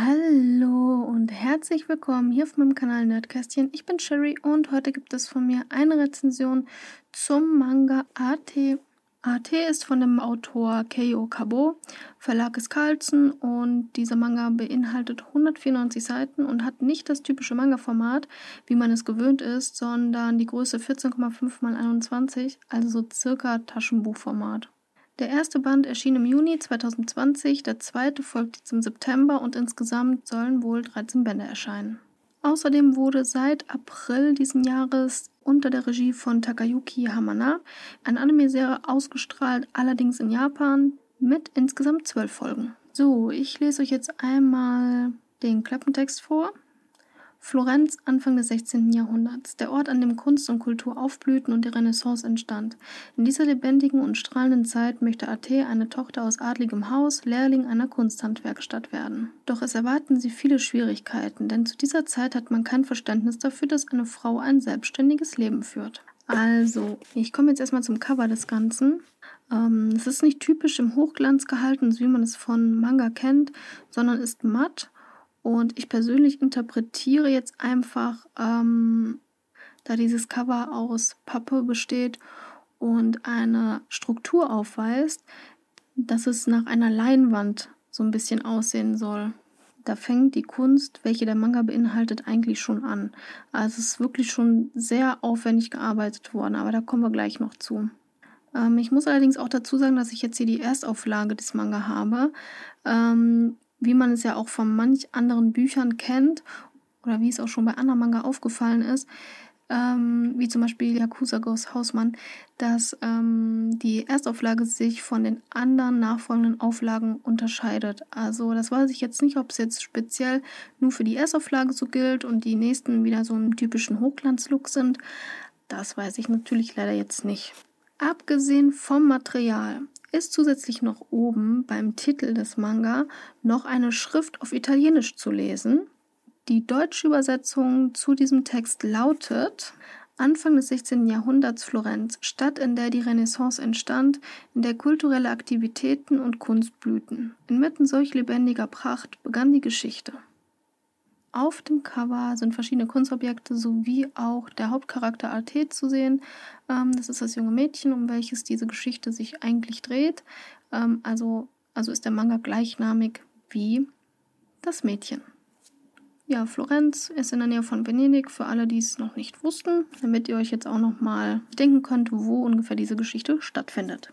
Hallo und herzlich willkommen hier auf meinem Kanal Nerdkästchen. Ich bin Sherry und heute gibt es von mir eine Rezension zum Manga AT. AT ist von dem Autor Keio Kabo, Verlag ist Carlsen und dieser Manga beinhaltet 194 Seiten und hat nicht das typische Manga-Format, wie man es gewöhnt ist, sondern die Größe 14,5 x 21, also so circa Taschenbuchformat. Der erste Band erschien im Juni 2020, der zweite folgt jetzt im September und insgesamt sollen wohl 13 Bände erscheinen. Außerdem wurde seit April diesen Jahres unter der Regie von Takayuki Hamana eine Anime-Serie ausgestrahlt, allerdings in Japan, mit insgesamt zwölf Folgen. So, ich lese euch jetzt einmal den Klappentext vor. Florenz Anfang des 16. Jahrhunderts, der Ort, an dem Kunst und Kultur aufblühten und die Renaissance entstand. In dieser lebendigen und strahlenden Zeit möchte Athe, eine Tochter aus adligem Haus, Lehrling einer Kunsthandwerkstatt werden. Doch es erwarten sie viele Schwierigkeiten, denn zu dieser Zeit hat man kein Verständnis dafür, dass eine Frau ein selbstständiges Leben führt. Also, ich komme jetzt erstmal zum Cover des Ganzen. Ähm, es ist nicht typisch im Hochglanz gehalten, so wie man es von Manga kennt, sondern ist matt und ich persönlich interpretiere jetzt einfach, ähm, da dieses Cover aus Pappe besteht und eine Struktur aufweist, dass es nach einer Leinwand so ein bisschen aussehen soll. Da fängt die Kunst, welche der Manga beinhaltet, eigentlich schon an. Also es ist wirklich schon sehr aufwendig gearbeitet worden, aber da kommen wir gleich noch zu. Ähm, ich muss allerdings auch dazu sagen, dass ich jetzt hier die Erstauflage des Manga habe. Ähm, wie man es ja auch von manch anderen Büchern kennt oder wie es auch schon bei anderen Manga aufgefallen ist, ähm, wie zum Beispiel Yakuza Ghost Hausmann, dass ähm, die Erstauflage sich von den anderen nachfolgenden Auflagen unterscheidet. Also das weiß ich jetzt nicht, ob es jetzt speziell nur für die Erstauflage so gilt und die nächsten wieder so einen typischen Hochglanzlook sind. Das weiß ich natürlich leider jetzt nicht. Abgesehen vom Material ist zusätzlich noch oben beim Titel des Manga noch eine Schrift auf Italienisch zu lesen. Die deutsche Übersetzung zu diesem Text lautet Anfang des 16. Jahrhunderts Florenz, Stadt, in der die Renaissance entstand, in der kulturelle Aktivitäten und Kunst blühten. Inmitten solch lebendiger Pracht begann die Geschichte. Auf dem Cover sind verschiedene Kunstobjekte sowie auch der Hauptcharakter AT zu sehen. Ähm, das ist das junge Mädchen, um welches diese Geschichte sich eigentlich dreht. Ähm, also, also ist der Manga gleichnamig wie das Mädchen. Ja, Florenz ist in der Nähe von Venedig, für alle, die es noch nicht wussten, damit ihr euch jetzt auch noch mal denken könnt, wo ungefähr diese Geschichte stattfindet.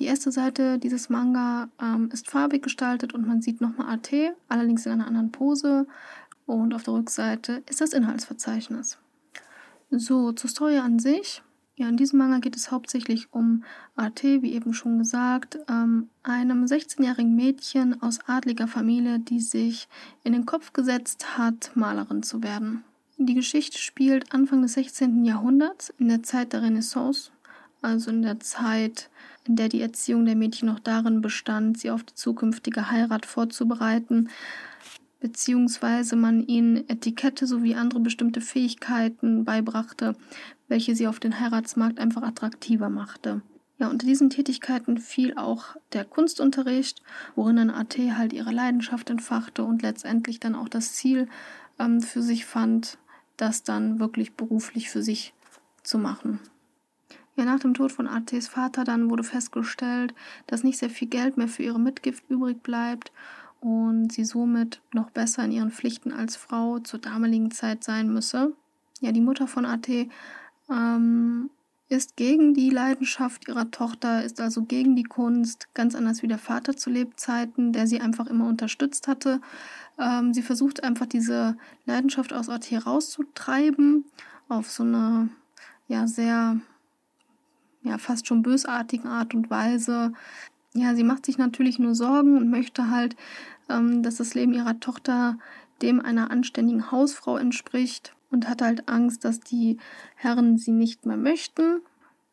Die erste Seite dieses Manga ähm, ist farbig gestaltet und man sieht nochmal AT, allerdings in einer anderen Pose. Und auf der Rückseite ist das Inhaltsverzeichnis. So, zur Story an sich. Ja, in diesem Manga geht es hauptsächlich um AT, wie eben schon gesagt, ähm, einem 16-jährigen Mädchen aus adliger Familie, die sich in den Kopf gesetzt hat, Malerin zu werden. Die Geschichte spielt Anfang des 16. Jahrhunderts, in der Zeit der Renaissance, also in der Zeit, in der die Erziehung der Mädchen noch darin bestand, sie auf die zukünftige Heirat vorzubereiten beziehungsweise man ihnen Etikette sowie andere bestimmte Fähigkeiten beibrachte, welche sie auf den Heiratsmarkt einfach attraktiver machte. Ja, unter diesen Tätigkeiten fiel auch der Kunstunterricht, worin dann AT halt ihre Leidenschaft entfachte und letztendlich dann auch das Ziel ähm, für sich fand, das dann wirklich beruflich für sich zu machen. Ja, nach dem Tod von ATs Vater dann wurde festgestellt, dass nicht sehr viel Geld mehr für ihre Mitgift übrig bleibt und sie somit noch besser in ihren Pflichten als Frau zur damaligen Zeit sein müsse. Ja, die Mutter von AT ähm, ist gegen die Leidenschaft ihrer Tochter, ist also gegen die Kunst, ganz anders wie der Vater zu Lebzeiten, der sie einfach immer unterstützt hatte. Ähm, sie versucht einfach diese Leidenschaft aus AT rauszutreiben, auf so eine ja sehr ja fast schon bösartigen Art und Weise. Ja, sie macht sich natürlich nur Sorgen und möchte halt dass das Leben ihrer Tochter dem einer anständigen Hausfrau entspricht und hat halt Angst, dass die Herren sie nicht mehr möchten.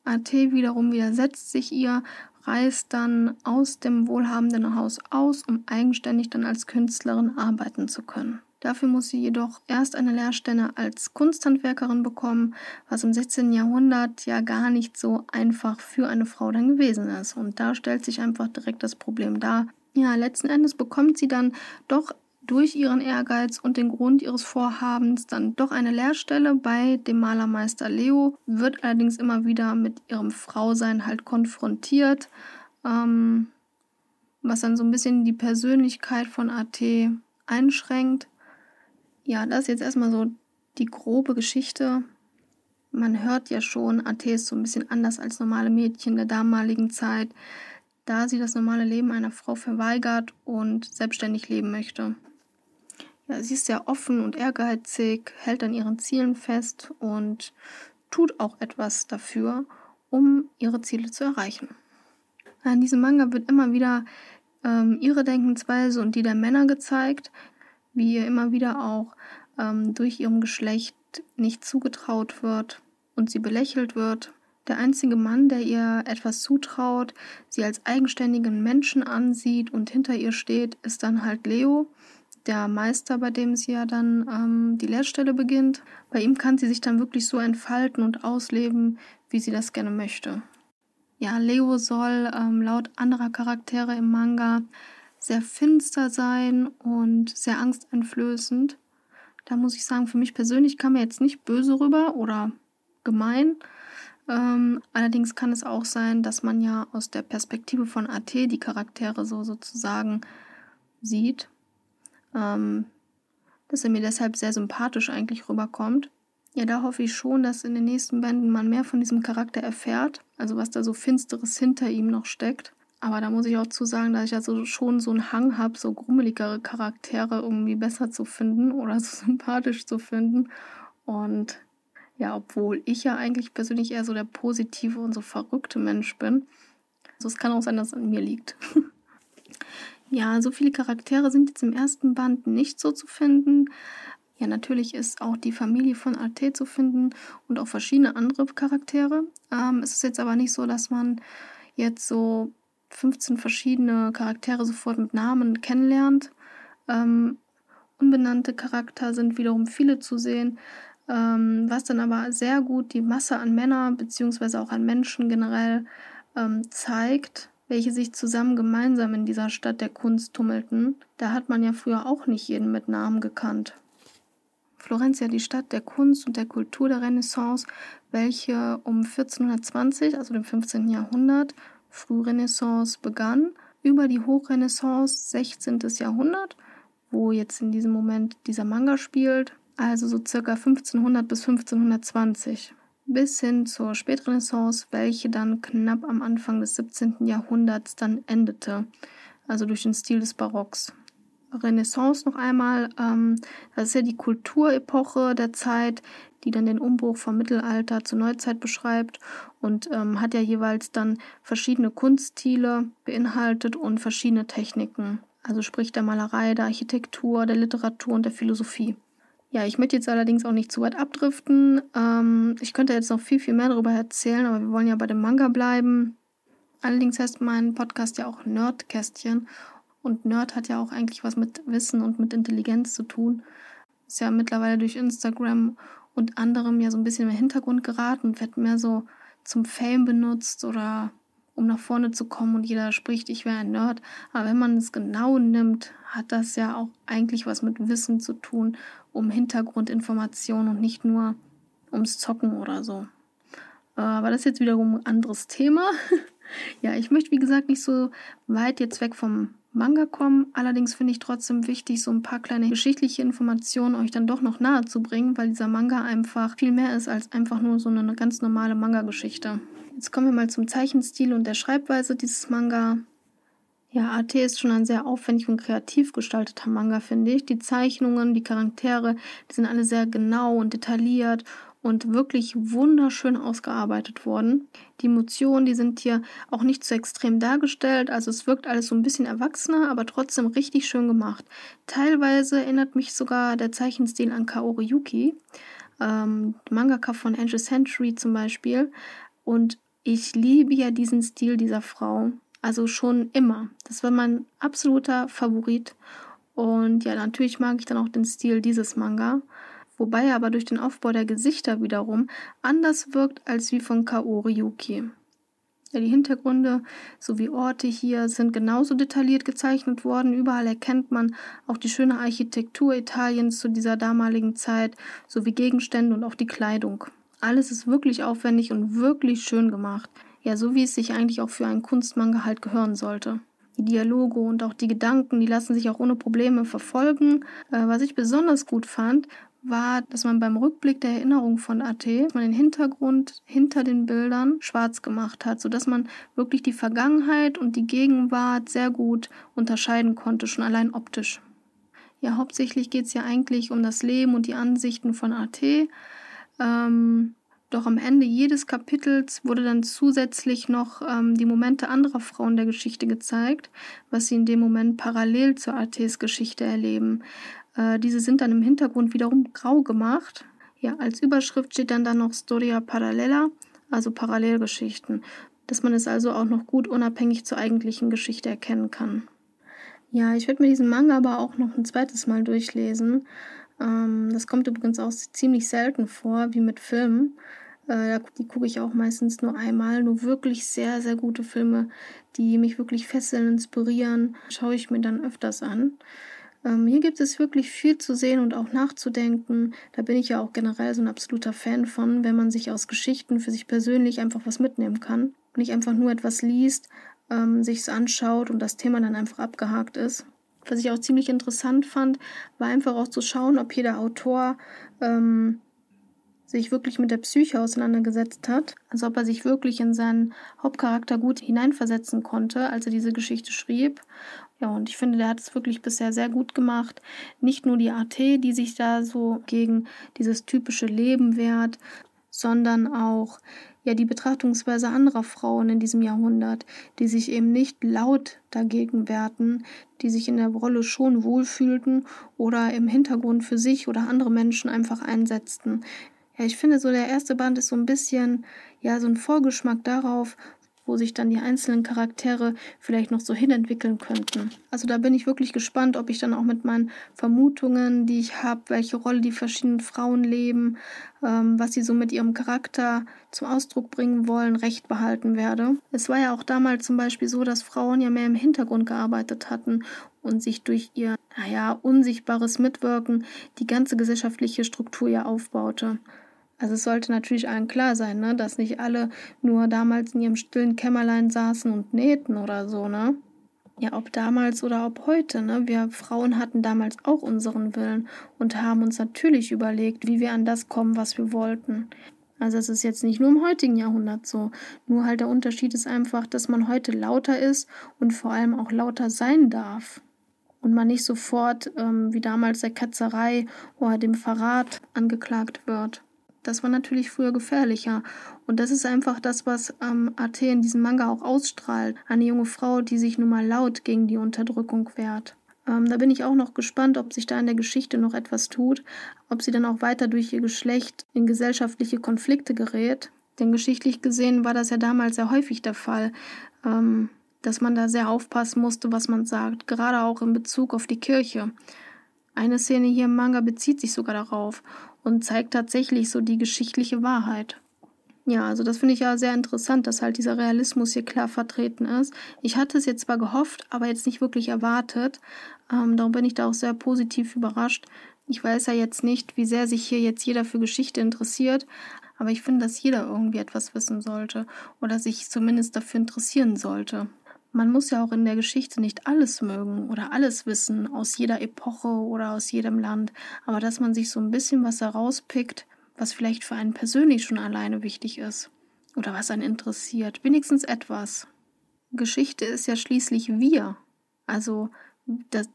AT wiederum widersetzt sich ihr, reist dann aus dem wohlhabenden Haus aus, um eigenständig dann als Künstlerin arbeiten zu können. Dafür muss sie jedoch erst eine Lehrstelle als Kunsthandwerkerin bekommen, was im 16. Jahrhundert ja gar nicht so einfach für eine Frau dann gewesen ist. Und da stellt sich einfach direkt das Problem dar, ja, letzten Endes bekommt sie dann doch durch ihren Ehrgeiz und den Grund ihres Vorhabens dann doch eine Lehrstelle bei dem Malermeister Leo, wird allerdings immer wieder mit ihrem Frausein halt konfrontiert, ähm, was dann so ein bisschen die Persönlichkeit von AT einschränkt. Ja, das ist jetzt erstmal so die grobe Geschichte. Man hört ja schon, AT ist so ein bisschen anders als normale Mädchen der damaligen Zeit, da sie das normale Leben einer Frau verweigert und selbstständig leben möchte. Ja, sie ist sehr offen und ehrgeizig, hält an ihren Zielen fest und tut auch etwas dafür, um ihre Ziele zu erreichen. In diesem Manga wird immer wieder ähm, ihre Denkensweise und die der Männer gezeigt, wie ihr immer wieder auch ähm, durch ihrem Geschlecht nicht zugetraut wird und sie belächelt wird. Der einzige Mann, der ihr etwas zutraut, sie als eigenständigen Menschen ansieht und hinter ihr steht, ist dann halt Leo, der Meister, bei dem sie ja dann ähm, die Lehrstelle beginnt. Bei ihm kann sie sich dann wirklich so entfalten und ausleben, wie sie das gerne möchte. Ja, Leo soll ähm, laut anderer Charaktere im Manga sehr finster sein und sehr angsteinflößend. Da muss ich sagen, für mich persönlich kam er jetzt nicht böse rüber oder gemein. Ähm, allerdings kann es auch sein, dass man ja aus der Perspektive von AT die Charaktere so sozusagen sieht. Ähm, dass er mir deshalb sehr sympathisch eigentlich rüberkommt. Ja, da hoffe ich schon, dass in den nächsten Bänden man mehr von diesem Charakter erfährt, also was da so Finsteres hinter ihm noch steckt. Aber da muss ich auch zu sagen, dass ich also schon so einen Hang habe, so grummeligere Charaktere irgendwie besser zu finden oder so sympathisch zu finden. Und ja, obwohl ich ja eigentlich persönlich eher so der positive und so verrückte Mensch bin. Also es kann auch sein, dass es an mir liegt. ja, so viele Charaktere sind jetzt im ersten Band nicht so zu finden. Ja, natürlich ist auch die Familie von Arte zu finden und auch verschiedene andere Charaktere. Ähm, es ist jetzt aber nicht so, dass man jetzt so 15 verschiedene Charaktere sofort mit Namen kennenlernt. Ähm, unbenannte Charakter sind wiederum viele zu sehen, ähm, was dann aber sehr gut die Masse an Männern bzw. auch an Menschen generell ähm, zeigt, welche sich zusammen gemeinsam in dieser Stadt der Kunst tummelten. Da hat man ja früher auch nicht jeden mit Namen gekannt. Florenz ja die Stadt der Kunst und der Kultur der Renaissance, welche um 1420, also dem 15. Jahrhundert, Frührenaissance begann, über die Hochrenaissance 16. Jahrhundert, wo jetzt in diesem Moment dieser Manga spielt, also so circa 1500 bis 1520, bis hin zur Spätrenaissance, welche dann knapp am Anfang des 17. Jahrhunderts dann endete, also durch den Stil des Barocks. Renaissance noch einmal. Ähm, das ist ja die Kulturepoche der Zeit, die dann den Umbruch vom Mittelalter zur Neuzeit beschreibt und ähm, hat ja jeweils dann verschiedene Kunststile beinhaltet und verschiedene Techniken. Also sprich der Malerei, der Architektur, der Literatur und der Philosophie. Ja, ich möchte jetzt allerdings auch nicht zu weit abdriften. Ähm, ich könnte jetzt noch viel, viel mehr darüber erzählen, aber wir wollen ja bei dem Manga bleiben. Allerdings heißt mein Podcast ja auch Nerdkästchen und Nerd hat ja auch eigentlich was mit Wissen und mit Intelligenz zu tun. Ist ja mittlerweile durch Instagram und anderem ja so ein bisschen im Hintergrund geraten und wird mehr so zum Fame benutzt oder um nach vorne zu kommen und jeder spricht, ich wäre ein Nerd. Aber wenn man es genau nimmt, hat das ja auch eigentlich was mit Wissen zu tun, um Hintergrundinformationen und nicht nur ums Zocken oder so. Äh, aber das ist jetzt wiederum ein anderes Thema. ja, ich möchte, wie gesagt, nicht so weit jetzt weg vom Manga kommen. Allerdings finde ich trotzdem wichtig, so ein paar kleine geschichtliche Informationen euch dann doch noch nahe zu bringen, weil dieser Manga einfach viel mehr ist als einfach nur so eine ganz normale Manga-Geschichte. Jetzt kommen wir mal zum Zeichenstil und der Schreibweise dieses Manga. Ja, AT ist schon ein sehr aufwendig und kreativ gestalteter Manga, finde ich. Die Zeichnungen, die Charaktere, die sind alle sehr genau und detailliert und wirklich wunderschön ausgearbeitet worden. Die Emotionen, die sind hier auch nicht so extrem dargestellt, also es wirkt alles so ein bisschen erwachsener, aber trotzdem richtig schön gemacht. Teilweise erinnert mich sogar der Zeichenstil an Kaori Yuki, ähm, Mangaka von Angel Century zum Beispiel. Und ich liebe ja diesen Stil dieser Frau, also schon immer. Das war mein absoluter Favorit. Und ja, natürlich mag ich dann auch den Stil dieses Manga wobei er aber durch den Aufbau der Gesichter wiederum anders wirkt als wie von Kaori Yuki. Ja, die Hintergründe sowie Orte hier sind genauso detailliert gezeichnet worden. Überall erkennt man auch die schöne Architektur Italiens zu dieser damaligen Zeit sowie Gegenstände und auch die Kleidung. Alles ist wirklich aufwendig und wirklich schön gemacht. Ja, so wie es sich eigentlich auch für einen Kunstmanga halt gehören sollte. Die Dialoge und auch die Gedanken, die lassen sich auch ohne Probleme verfolgen. Äh, was ich besonders gut fand, war, dass man beim Rückblick der Erinnerung von AT man den Hintergrund hinter den Bildern schwarz gemacht hat, sodass man wirklich die Vergangenheit und die Gegenwart sehr gut unterscheiden konnte, schon allein optisch. Ja, hauptsächlich geht es ja eigentlich um das Leben und die Ansichten von AT. Ähm, doch am Ende jedes Kapitels wurde dann zusätzlich noch ähm, die Momente anderer Frauen der Geschichte gezeigt, was sie in dem Moment parallel zur ATs Geschichte erleben. Äh, diese sind dann im Hintergrund wiederum grau gemacht. Ja, als Überschrift steht dann, dann noch Storia Paralela, also Parallelgeschichten, dass man es also auch noch gut unabhängig zur eigentlichen Geschichte erkennen kann. Ja, ich werde mir diesen Manga aber auch noch ein zweites Mal durchlesen. Ähm, das kommt übrigens auch ziemlich selten vor, wie mit Filmen. Äh, die gucke ich auch meistens nur einmal. Nur wirklich sehr, sehr gute Filme, die mich wirklich fesseln, inspirieren, schaue ich mir dann öfters an. Ähm, hier gibt es wirklich viel zu sehen und auch nachzudenken. Da bin ich ja auch generell so ein absoluter Fan von, wenn man sich aus Geschichten für sich persönlich einfach was mitnehmen kann. Nicht einfach nur etwas liest, ähm, sich es anschaut und das Thema dann einfach abgehakt ist. Was ich auch ziemlich interessant fand, war einfach auch zu schauen, ob jeder Autor ähm, sich wirklich mit der Psyche auseinandergesetzt hat, also ob er sich wirklich in seinen Hauptcharakter gut hineinversetzen konnte, als er diese Geschichte schrieb. Ja, und ich finde, der hat es wirklich bisher sehr gut gemacht. Nicht nur die AT, die sich da so gegen dieses typische Leben wehrt, sondern auch ja die Betrachtungsweise anderer Frauen in diesem Jahrhundert, die sich eben nicht laut dagegen wehrten, die sich in der Rolle schon wohlfühlten oder im Hintergrund für sich oder andere Menschen einfach einsetzten. Ja, ich finde so der erste Band ist so ein bisschen ja so ein Vorgeschmack darauf, wo sich dann die einzelnen Charaktere vielleicht noch so hinentwickeln könnten. Also da bin ich wirklich gespannt, ob ich dann auch mit meinen Vermutungen, die ich habe, welche Rolle die verschiedenen Frauen leben, ähm, was sie so mit ihrem Charakter zum Ausdruck bringen wollen, recht behalten werde. Es war ja auch damals zum Beispiel so, dass Frauen ja mehr im Hintergrund gearbeitet hatten und sich durch ihr, naja, unsichtbares Mitwirken die ganze gesellschaftliche Struktur ja aufbaute. Also es sollte natürlich allen klar sein, ne, dass nicht alle nur damals in ihrem stillen Kämmerlein saßen und nähten oder so, ne? Ja, ob damals oder ob heute, ne? Wir Frauen hatten damals auch unseren Willen und haben uns natürlich überlegt, wie wir an das kommen, was wir wollten. Also es ist jetzt nicht nur im heutigen Jahrhundert so. Nur halt der Unterschied ist einfach, dass man heute lauter ist und vor allem auch lauter sein darf. Und man nicht sofort ähm, wie damals der Ketzerei oder dem Verrat angeklagt wird. Das war natürlich früher gefährlicher. Und das ist einfach das, was ähm, AT in diesem Manga auch ausstrahlt. Eine junge Frau, die sich nun mal laut gegen die Unterdrückung wehrt. Ähm, da bin ich auch noch gespannt, ob sich da in der Geschichte noch etwas tut, ob sie dann auch weiter durch ihr Geschlecht in gesellschaftliche Konflikte gerät. Denn geschichtlich gesehen war das ja damals sehr häufig der Fall, ähm, dass man da sehr aufpassen musste, was man sagt, gerade auch in Bezug auf die Kirche. Eine Szene hier im Manga bezieht sich sogar darauf und zeigt tatsächlich so die geschichtliche Wahrheit. Ja, also das finde ich ja sehr interessant, dass halt dieser Realismus hier klar vertreten ist. Ich hatte es jetzt zwar gehofft, aber jetzt nicht wirklich erwartet. Ähm, darum bin ich da auch sehr positiv überrascht. Ich weiß ja jetzt nicht, wie sehr sich hier jetzt jeder für Geschichte interessiert, aber ich finde, dass jeder irgendwie etwas wissen sollte oder sich zumindest dafür interessieren sollte. Man muss ja auch in der Geschichte nicht alles mögen oder alles wissen aus jeder Epoche oder aus jedem Land, aber dass man sich so ein bisschen was herauspickt, was vielleicht für einen persönlich schon alleine wichtig ist oder was einen interessiert, wenigstens etwas. Geschichte ist ja schließlich wir, also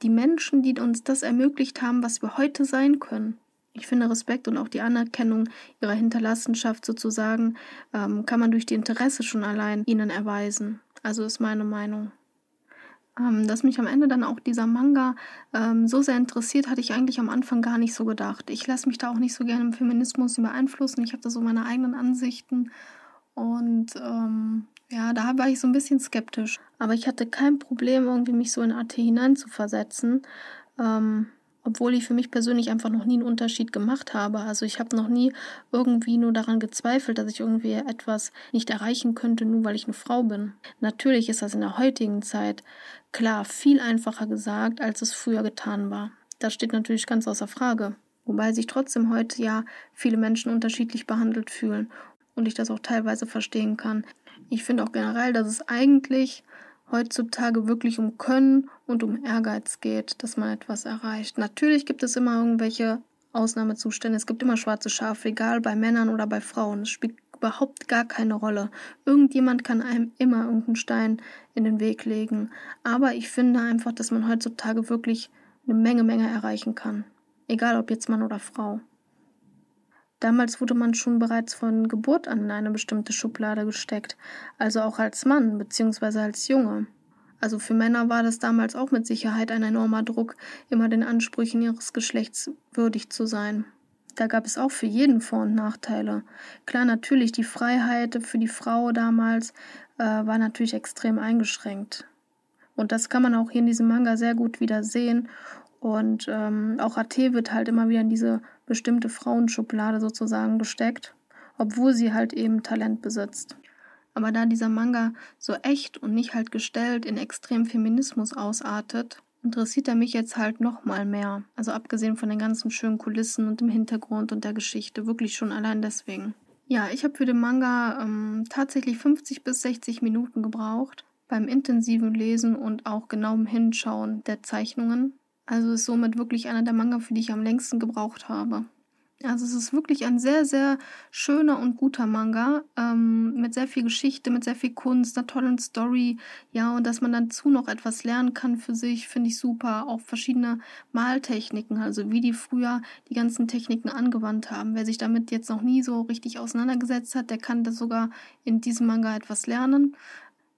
die Menschen, die uns das ermöglicht haben, was wir heute sein können. Ich finde Respekt und auch die Anerkennung ihrer Hinterlassenschaft sozusagen ähm, kann man durch die Interesse schon allein ihnen erweisen. Also ist meine Meinung. Ähm, dass mich am Ende dann auch dieser Manga ähm, so sehr interessiert, hatte ich eigentlich am Anfang gar nicht so gedacht. Ich lasse mich da auch nicht so gerne im Feminismus beeinflussen. Ich habe da so meine eigenen Ansichten. Und ähm, ja, da war ich so ein bisschen skeptisch. Aber ich hatte kein Problem, irgendwie mich so in AT hineinzuversetzen. Ähm, obwohl ich für mich persönlich einfach noch nie einen Unterschied gemacht habe. Also ich habe noch nie irgendwie nur daran gezweifelt, dass ich irgendwie etwas nicht erreichen könnte, nur weil ich eine Frau bin. Natürlich ist das in der heutigen Zeit klar viel einfacher gesagt, als es früher getan war. Das steht natürlich ganz außer Frage. Wobei sich trotzdem heute ja viele Menschen unterschiedlich behandelt fühlen und ich das auch teilweise verstehen kann. Ich finde auch generell, dass es eigentlich heutzutage wirklich um Können und um Ehrgeiz geht, dass man etwas erreicht. Natürlich gibt es immer irgendwelche Ausnahmezustände. Es gibt immer schwarze Schafe, egal bei Männern oder bei Frauen. Es spielt überhaupt gar keine Rolle. Irgendjemand kann einem immer irgendeinen Stein in den Weg legen. Aber ich finde einfach, dass man heutzutage wirklich eine Menge, Menge erreichen kann. Egal ob jetzt Mann oder Frau. Damals wurde man schon bereits von Geburt an in eine bestimmte Schublade gesteckt, also auch als Mann bzw. als Junge. Also für Männer war das damals auch mit Sicherheit ein enormer Druck, immer den Ansprüchen ihres Geschlechts würdig zu sein. Da gab es auch für jeden Vor- und Nachteile. Klar, natürlich, die Freiheit für die Frau damals äh, war natürlich extrem eingeschränkt. Und das kann man auch hier in diesem Manga sehr gut wieder sehen. Und ähm, auch AT wird halt immer wieder in diese bestimmte Frauenschublade sozusagen gesteckt, obwohl sie halt eben Talent besitzt. Aber da dieser Manga so echt und nicht halt gestellt in extrem Feminismus ausartet, interessiert er mich jetzt halt noch mal mehr. Also abgesehen von den ganzen schönen Kulissen und dem Hintergrund und der Geschichte, wirklich schon allein deswegen. Ja, ich habe für den Manga ähm, tatsächlich 50 bis 60 Minuten gebraucht beim intensiven Lesen und auch genauem Hinschauen der Zeichnungen. Also ist somit wirklich einer der Manga, für die ich am längsten gebraucht habe. Also es ist wirklich ein sehr, sehr schöner und guter Manga ähm, mit sehr viel Geschichte, mit sehr viel Kunst, einer tollen Story. Ja, und dass man dazu noch etwas lernen kann für sich, finde ich super. Auch verschiedene Maltechniken, also wie die früher die ganzen Techniken angewandt haben. Wer sich damit jetzt noch nie so richtig auseinandergesetzt hat, der kann das sogar in diesem Manga etwas lernen.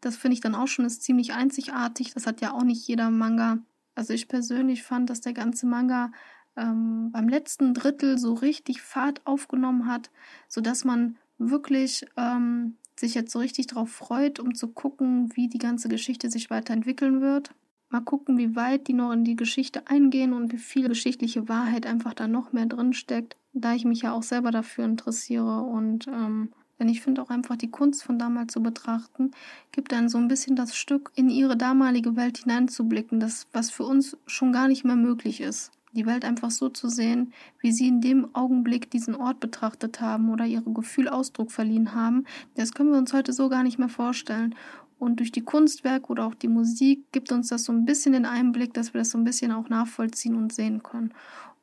Das finde ich dann auch schon ist ziemlich einzigartig. Das hat ja auch nicht jeder Manga. Also ich persönlich fand, dass der ganze Manga ähm, beim letzten Drittel so richtig Fahrt aufgenommen hat, sodass man wirklich ähm, sich jetzt so richtig darauf freut, um zu gucken, wie die ganze Geschichte sich weiterentwickeln wird. Mal gucken, wie weit die noch in die Geschichte eingehen und wie viel geschichtliche Wahrheit einfach da noch mehr drin steckt, da ich mich ja auch selber dafür interessiere und ähm, denn ich finde auch einfach die Kunst von damals zu betrachten, gibt dann so ein bisschen das Stück in ihre damalige Welt hineinzublicken, das was für uns schon gar nicht mehr möglich ist. Die Welt einfach so zu sehen, wie sie in dem Augenblick diesen Ort betrachtet haben oder ihre Gefühl Ausdruck verliehen haben, das können wir uns heute so gar nicht mehr vorstellen. Und durch die Kunstwerke oder auch die Musik gibt uns das so ein bisschen den Einblick, dass wir das so ein bisschen auch nachvollziehen und sehen können.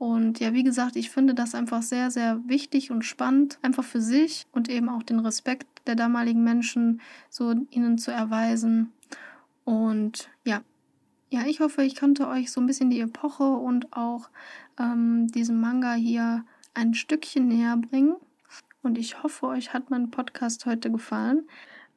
Und ja, wie gesagt, ich finde das einfach sehr, sehr wichtig und spannend, einfach für sich und eben auch den Respekt der damaligen Menschen so ihnen zu erweisen. Und ja, ja, ich hoffe, ich konnte euch so ein bisschen die Epoche und auch ähm, diesen Manga hier ein Stückchen näher bringen. Und ich hoffe, euch hat mein Podcast heute gefallen.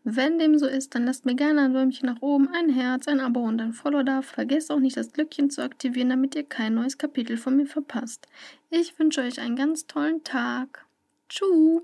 Wenn dem so ist, dann lasst mir gerne ein Däumchen nach oben, ein Herz, ein Abo und ein Follow da. Vergesst auch nicht das Glöckchen zu aktivieren, damit ihr kein neues Kapitel von mir verpasst. Ich wünsche euch einen ganz tollen Tag. Tschüss.